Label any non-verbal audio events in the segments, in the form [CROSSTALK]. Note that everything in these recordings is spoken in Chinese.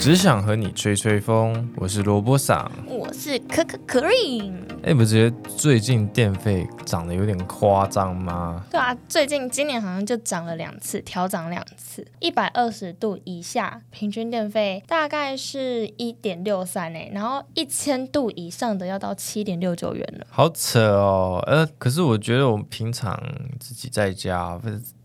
只想和你吹吹风，我是萝卜桑。我是可可 Cream。哎，不觉得最近电费涨得有点夸张吗？对啊，最近今年好像就涨了两次，调涨两次。一百二十度以下，平均电费大概是一点六三诶，然后一千度以上的要到七点六九元了。好扯哦，呃，可是我觉得我们平常自己在家。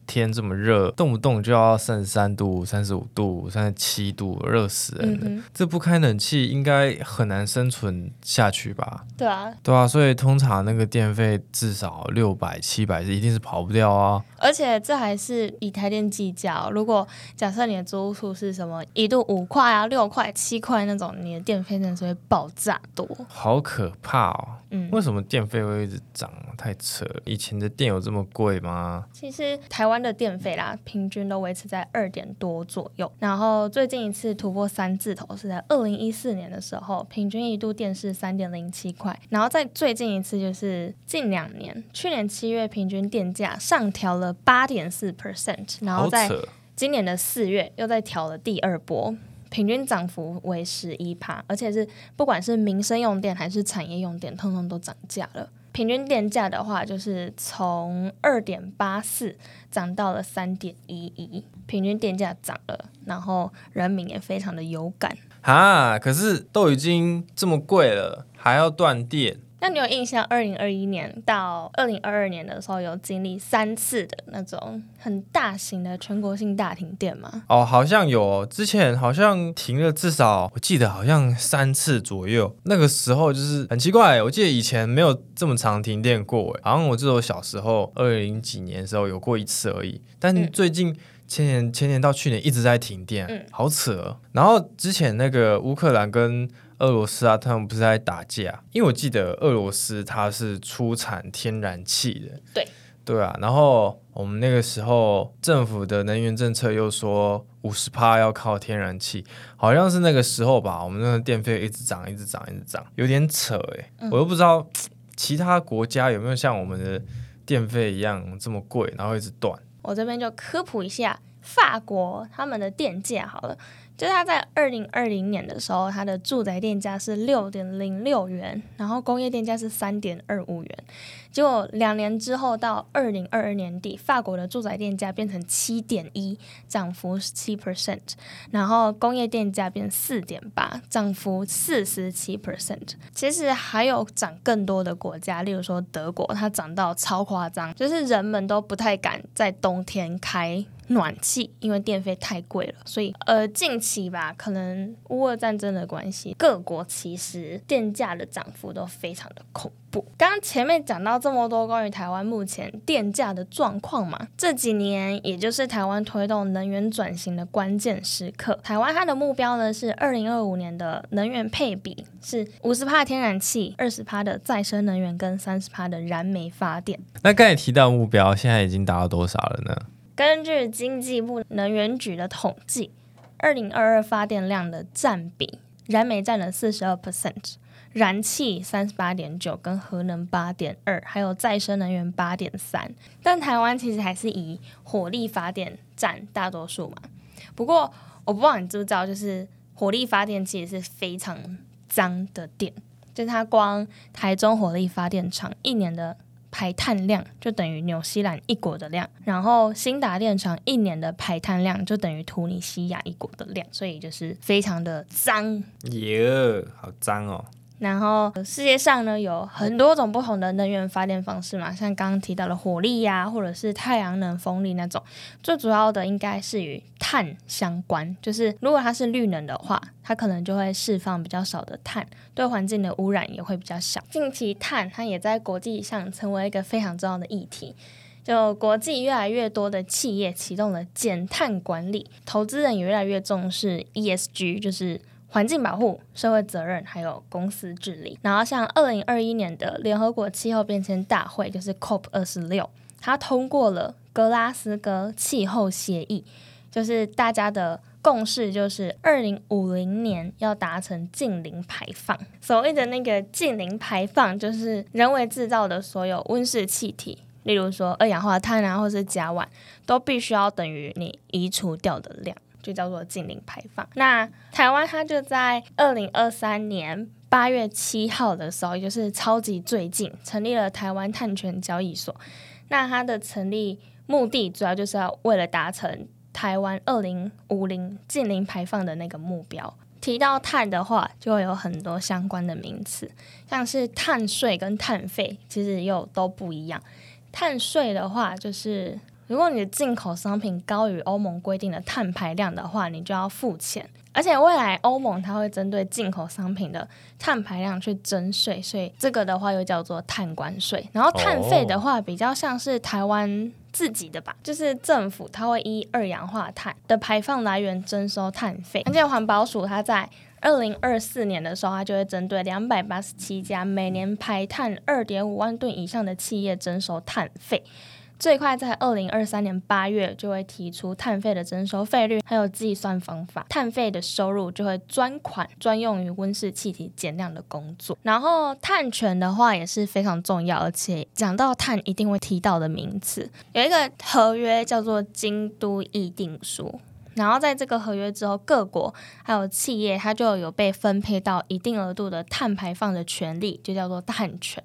天这么热，动不动就要三十三度、三十五度、三十七度，热死人了。这不开冷气应该很难生存下去吧？对啊，对啊，所以通常那个电费至少六百、七百是一定是跑不掉啊。而且这还是以台电计价，如果假设你的租数是什么一度五块啊、六块、七块那种，你的电费真的是会爆炸多，好可怕哦。嗯，为什么电费会一直涨？太扯了！以前的电有这么贵吗？其实台湾的电费啦，平均都维持在二点多左右。然后最近一次突破三字头是在二零一四年的时候，平均一度电是三点零七块。然后在最近一次就是近两年，去年七月平均电价上调了八点四 percent，然后在今年的四月又在调了第二波。平均涨幅为十一帕，而且是不管是民生用电还是产业用电，通通都涨价了。平均电价的话，就是从二点八四涨到了三点一一，平均电价涨了，然后人民也非常的有感啊。可是都已经这么贵了，还要断电。那你有印象，二零二一年到二零二二年的时候，有经历三次的那种很大型的全国性大停电吗？哦，好像有，之前好像停了至少，我记得好像三次左右。那个时候就是很奇怪，我记得以前没有这么长停电过，好像我记得我小时候二零几年的时候有过一次而已。但最近前年、前年到去年一直在停电，好扯。然后之前那个乌克兰跟俄罗斯啊，他们不是在打架？因为我记得俄罗斯它是出产天然气的，对对啊。然后我们那个时候政府的能源政策又说五十趴要靠天然气，好像是那个时候吧。我们那个电费一直涨，一直涨，一直涨，有点扯哎。我又不知道 [TSK] 其他国家有没有像我们的电费一样这么贵，然后一直断。我这边就科普一下法国他们的电价好了。就是它在二零二零年的时候，它的住宅电价是六点零六元，然后工业电价是三点二五元。结果两年之后，到二零二二年底，法国的住宅电价变成七点一，涨幅七 percent，然后工业电价变四点八，涨幅四十七 percent。其实还有涨更多的国家，例如说德国，它涨到超夸张，就是人们都不太敢在冬天开。暖气因为电费太贵了，所以呃近期吧，可能乌俄战争的关系，各国其实电价的涨幅都非常的恐怖。刚刚前面讲到这么多关于台湾目前电价的状况嘛，这几年也就是台湾推动能源转型的关键时刻。台湾它的目标呢是二零二五年的能源配比是五十帕天然气，二十帕的再生能源跟三十帕的燃煤发电。那刚才提到目标，现在已经达到多少了呢？根据经济部能源局的统计，二零二二发电量的占比，燃煤占了四十二 percent，燃气三十八点九，跟核能八点二，还有再生能源八点三。但台湾其实还是以火力发电占大多数嘛。不过我不知道你知不知道，就是火力发电其实是非常脏的电，就是它光台中火力发电厂一年的。排碳量就等于纽西兰一国的量，然后新达电厂一年的排碳量就等于突尼西亚一国的量，所以就是非常的脏。耶，好脏哦。然后世界上呢有很多种不同的能源发电方式嘛，像刚刚提到的火力呀，或者是太阳能、风力那种。最主要的应该是与碳相关，就是如果它是绿能的话，它可能就会释放比较少的碳，对环境的污染也会比较小。近期碳它也在国际上成为一个非常重要的议题，就国际越来越多的企业启动了减碳管理，投资人也越来越重视 ESG，就是。环境保护、社会责任，还有公司治理。然后，像二零二一年的联合国气候变迁大会，就是 COP 二十六，它通过了格拉斯哥气候协议，就是大家的共识，就是二零五零年要达成近零排放。所谓的那个近零排放，就是人为制造的所有温室气体，例如说二氧化碳啊，或是甲烷，都必须要等于你移除掉的量。就叫做近零排放。那台湾它就在二零二三年八月七号的时候，也就是超级最近，成立了台湾碳权交易所。那它的成立目的主要就是要为了达成台湾二零五零近零排放的那个目标。提到碳的话，就会有很多相关的名词，像是碳税跟碳费，其实又都不一样。碳税的话，就是如果你的进口商品高于欧盟规定的碳排量的话，你就要付钱。而且未来欧盟它会针对进口商品的碳排量去征税，所以这个的话又叫做碳关税。然后碳费的话，比较像是台湾自己的吧，就是政府它会依二氧化碳的排放来源征收碳费。而且环保署它在二零二四年的时候，它就会针对两百八十七家每年排碳二点五万吨以上的企业征收碳费。最快在二零二三年八月就会提出碳费的征收费率，还有计算方法。碳费的收入就会专款专用于温室气体减量的工作。然后碳权的话也是非常重要，而且讲到碳一定会提到的名词，有一个合约叫做京都议定书。然后在这个合约之后，各国还有企业，它就有被分配到一定额度的碳排放的权利，就叫做碳权。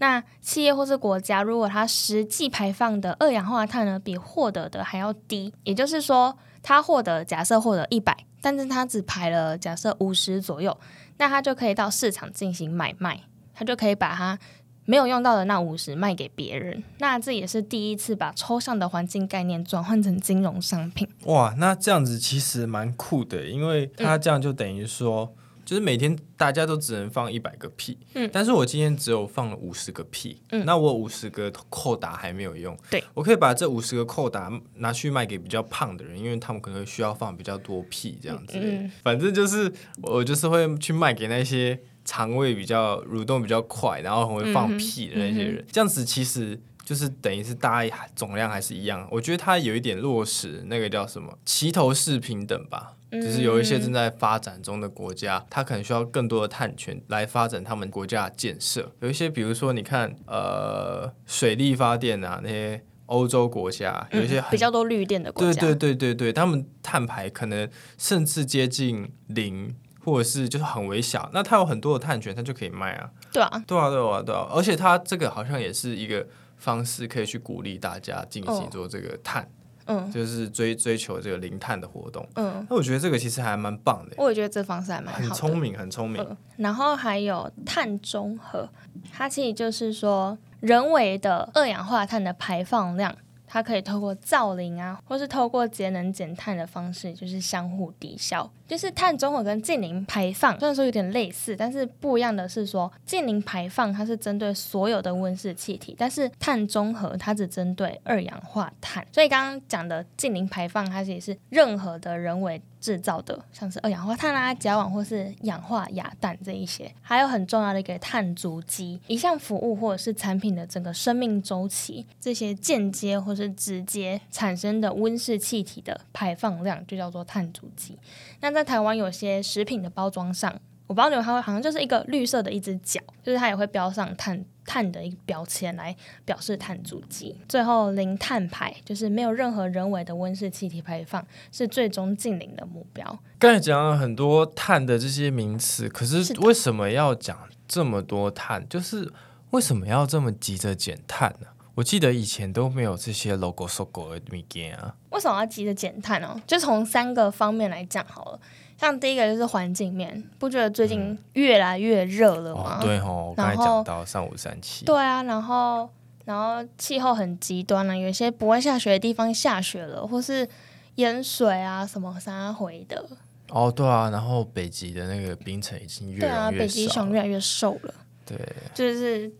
那企业或是国家，如果它实际排放的二氧化碳呢，比获得的还要低，也就是说，它获得假设获得一百，但是它只排了假设五十左右，那它就可以到市场进行买卖，它就可以把它没有用到的那五十卖给别人。那这也是第一次把抽象的环境概念转换成金融商品。哇，那这样子其实蛮酷的，因为它这样就等于说。就是每天大家都只能放一百个屁，嗯，但是我今天只有放了五十个屁，嗯，那我五十个扣打还没有用，对，我可以把这五十个扣打拿去卖给比较胖的人，因为他们可能需要放比较多屁这样子，嗯，反正就是我就是会去卖给那些肠胃比较蠕动比较快，然后很会放屁的那些人，这样子其实就是等于是大家总量还是一样，我觉得它有一点落实那个叫什么齐头式平等吧。就是有一些正在发展中的国家，它可能需要更多的碳权来发展他们国家的建设。有一些，比如说你看，呃，水力发电啊，那些欧洲国家，有一些比较多绿电的国家，对对对对对，他们碳排可能甚至接近零，或者是就是很微小。那它有很多的碳权，它就可以卖啊。对啊，对啊，对啊，对啊。而且它这个好像也是一个方式，可以去鼓励大家进行做这个碳。嗯，就是追追求这个零碳的活动。嗯，那我觉得这个其实还蛮棒的。我也觉得这方式还蛮很聪明，很聪明。然后还有碳中和，它其实就是说人为的二氧化碳的排放量。它可以透过造林啊，或是透过节能减碳的方式，就是相互抵消。就是碳中和跟近零排放虽然说有点类似，但是不一样的是说，近零排放它是针对所有的温室气体，但是碳中和它只针对二氧化碳。所以刚刚讲的近零排放，它其实是任何的人为。制造的像是二氧化碳啊、甲烷或是氧化亚氮这一些，还有很重要的一个碳足迹，一项服务或者是产品的整个生命周期，这些间接或是直接产生的温室气体的排放量就叫做碳足迹。那在台湾有些食品的包装上，我不知道你们会好像就是一个绿色的一只脚，就是它也会标上碳。碳的一个标签来表示碳足迹，最后零碳排就是没有任何人为的温室气体排放，是最终近零的目标。刚才讲了很多碳的这些名词，可是为什么要讲这么多碳？就是为什么要这么急着减碳呢？我记得以前都没有这些 logo so go 的物件啊。为什么要急着减碳哦？就从三个方面来讲好了。像第一个就是环境面，不觉得最近越来越热了吗？对吼，刚才讲到三五三七。对啊，然后然后气候很极端了，有些不会下雪的地方下雪了，或是淹水啊什么啥回的。哦，对啊，然后北极的那个冰层已经越来越北极熊越来越瘦了。对，就是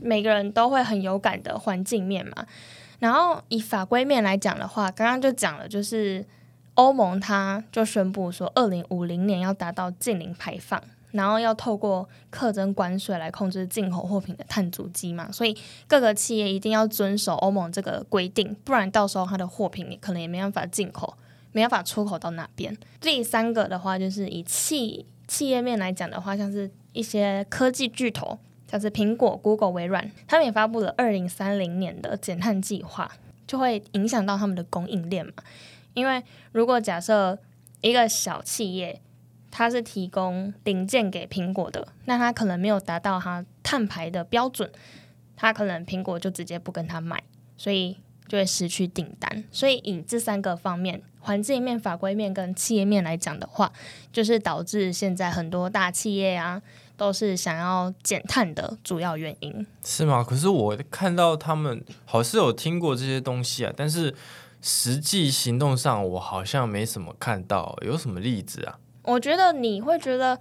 每个人都会很有感的环境面嘛。然后以法规面来讲的话，刚刚就讲了，就是。欧盟它就宣布说，二零五零年要达到净零排放，然后要透过课征关税来控制进口货品的碳足迹嘛，所以各个企业一定要遵守欧盟这个规定，不然到时候它的货品你可能也没办法进口，没办法出口到那边。第三个的话，就是以企企业面来讲的话，像是一些科技巨头，像是苹果、Google、微软，他们也发布了二零三零年的减碳计划，就会影响到他们的供应链嘛。因为如果假设一个小企业，它是提供零件给苹果的，那它可能没有达到它碳排的标准，它可能苹果就直接不跟它买，所以就会失去订单。所以以这三个方面，环境面、法规面跟企业面来讲的话，就是导致现在很多大企业啊，都是想要减碳的主要原因。是吗？可是我看到他们好是有听过这些东西啊，但是实际行动上我好像没什么看到，有什么例子啊？我觉得你会觉得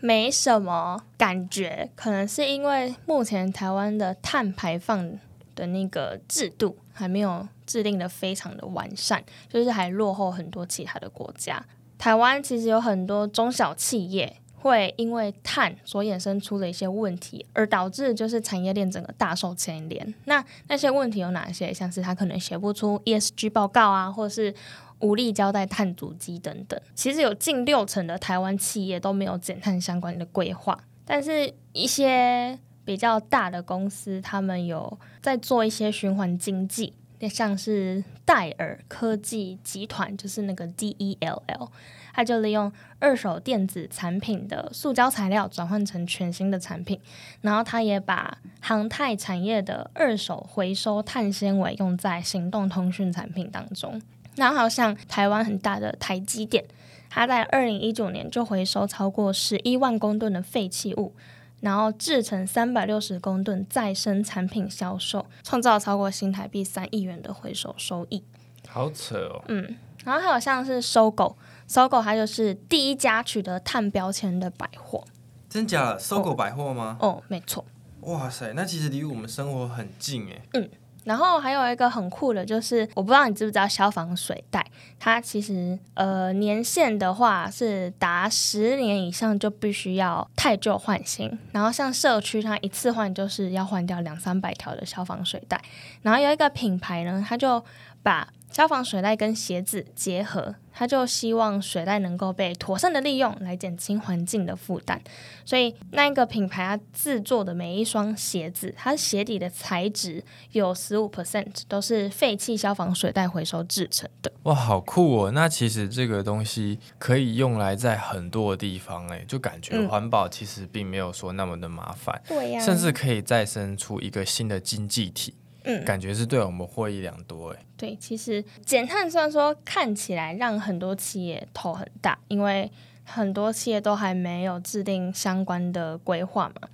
没什么感觉，可能是因为目前台湾的碳排放的那个制度还没有制定的非常的完善，就是还落后很多其他的国家。台湾其实有很多中小企业会因为碳所衍生出的一些问题，而导致就是产业链整个大受牵连。那那些问题有哪些？像是他可能写不出 ESG 报告啊，或是无力交代碳足迹等等。其实有近六成的台湾企业都没有减碳相关的规划，但是一些比较大的公司，他们有在做一些循环经济，像是戴尔科技集团，就是那个 DELL，它就利用二手电子产品的塑胶材料转换成全新的产品，然后它也把航太产业的二手回收碳纤维用在行动通讯产品当中。然后，好像台湾很大的台积电，它在二零一九年就回收超过十一万公吨的废弃物，然后制成三百六十公吨再生产品销售，创造超过新台币三亿元的回收收益。好扯哦！嗯，然后还有像是搜狗，搜狗它就是第一家取得碳标签的百货。真假的？搜狗百货吗？哦，没错。哇塞，那其实离我们生活很近哎。然后还有一个很酷的，就是我不知道你知不知道消防水袋，它其实呃年限的话是达十年以上就必须要太旧换新。然后像社区它一次换就是要换掉两三百条的消防水袋。然后有一个品牌呢，它就把消防水袋跟鞋子结合，他就希望水袋能够被妥善的利用，来减轻环境的负担。所以那一个品牌它制作的每一双鞋子，它鞋底的材质有十五 percent 都是废弃消防水袋回收制成的。哇，好酷哦！那其实这个东西可以用来在很多地方，哎，就感觉环保其实并没有说那么的麻烦，对呀，甚至可以再生出一个新的经济体。嗯，感觉是对我们获益良多哎。对，其实减碳虽然说看起来让很多企业头很大，因为很多企业都还没有制定相关的规划嘛。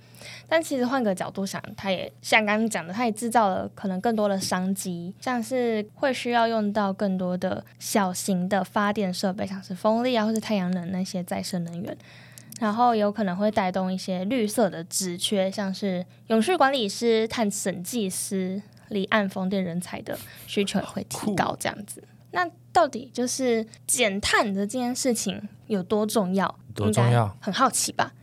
但其实换个角度想，它也像刚刚讲的，它也制造了可能更多的商机，像是会需要用到更多的小型的发电设备，像是风力啊或是太阳能那些再生能源，然后有可能会带动一些绿色的职缺，像是永续管理师、碳审计师。离岸风电人才的需求也会提高，这样子。那到底就是减碳的这件事情有多重要？多重要？很好奇吧？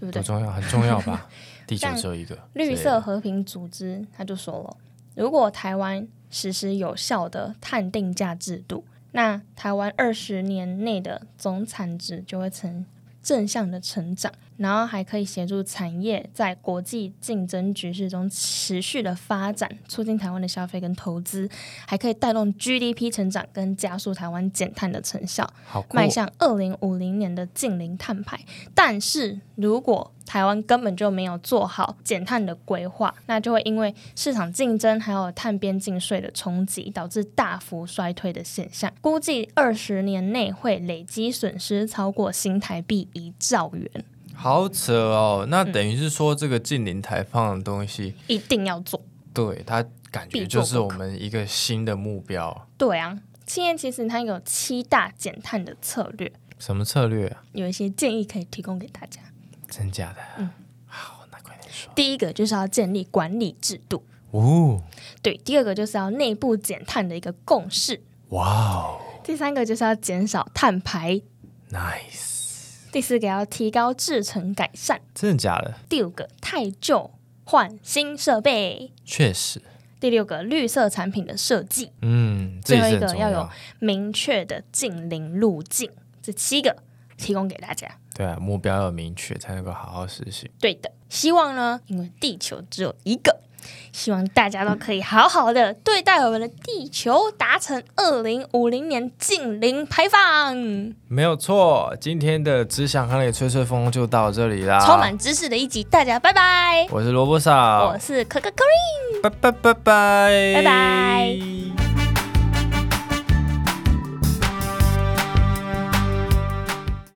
对不对？多重要？很重要吧？[LAUGHS] 地球只有一个。绿色和平组织他就说了，如果台湾实施有效的碳定价制度，那台湾二十年内的总产值就会呈正向的成长。然后还可以协助产业在国际竞争局势中持续的发展，促进台湾的消费跟投资，还可以带动 GDP 成长跟加速台湾减碳的成效，迈向二零五零年的近零碳排。但是如果台湾根本就没有做好减碳的规划，那就会因为市场竞争还有碳边境税的冲击，导致大幅衰退的现象。估计二十年内会累积损失超过新台币一兆元。好扯哦，那等于是说这个近零排放的东西一定要做，对它感觉就是我们一个新的目标。对啊，企业其实它有七大减碳的策略，什么策略啊？有一些建议可以提供给大家。真假的？嗯，好，那快点说。第一个就是要建立管理制度哦，对，第二个就是要内部减碳的一个共识。哇哦，第三个就是要减少碳排。Nice。第四个要提高制成改善，真的假的？第五个太旧换新设备，确实。第六个绿色产品的设计，嗯，最后一个要有明确的近邻路径。这七个提供给大家。对啊，目标要明确才能够好好实行。对的，希望呢，因为地球只有一个，希望大家都可以好好的对待我们的地球，达成二零五零年净零排放。没有错，今天的只想和你吹吹风就到这里啦。充满知识的一集，大家拜拜。我是萝卜嫂我，是可可 Green，拜拜拜拜拜拜。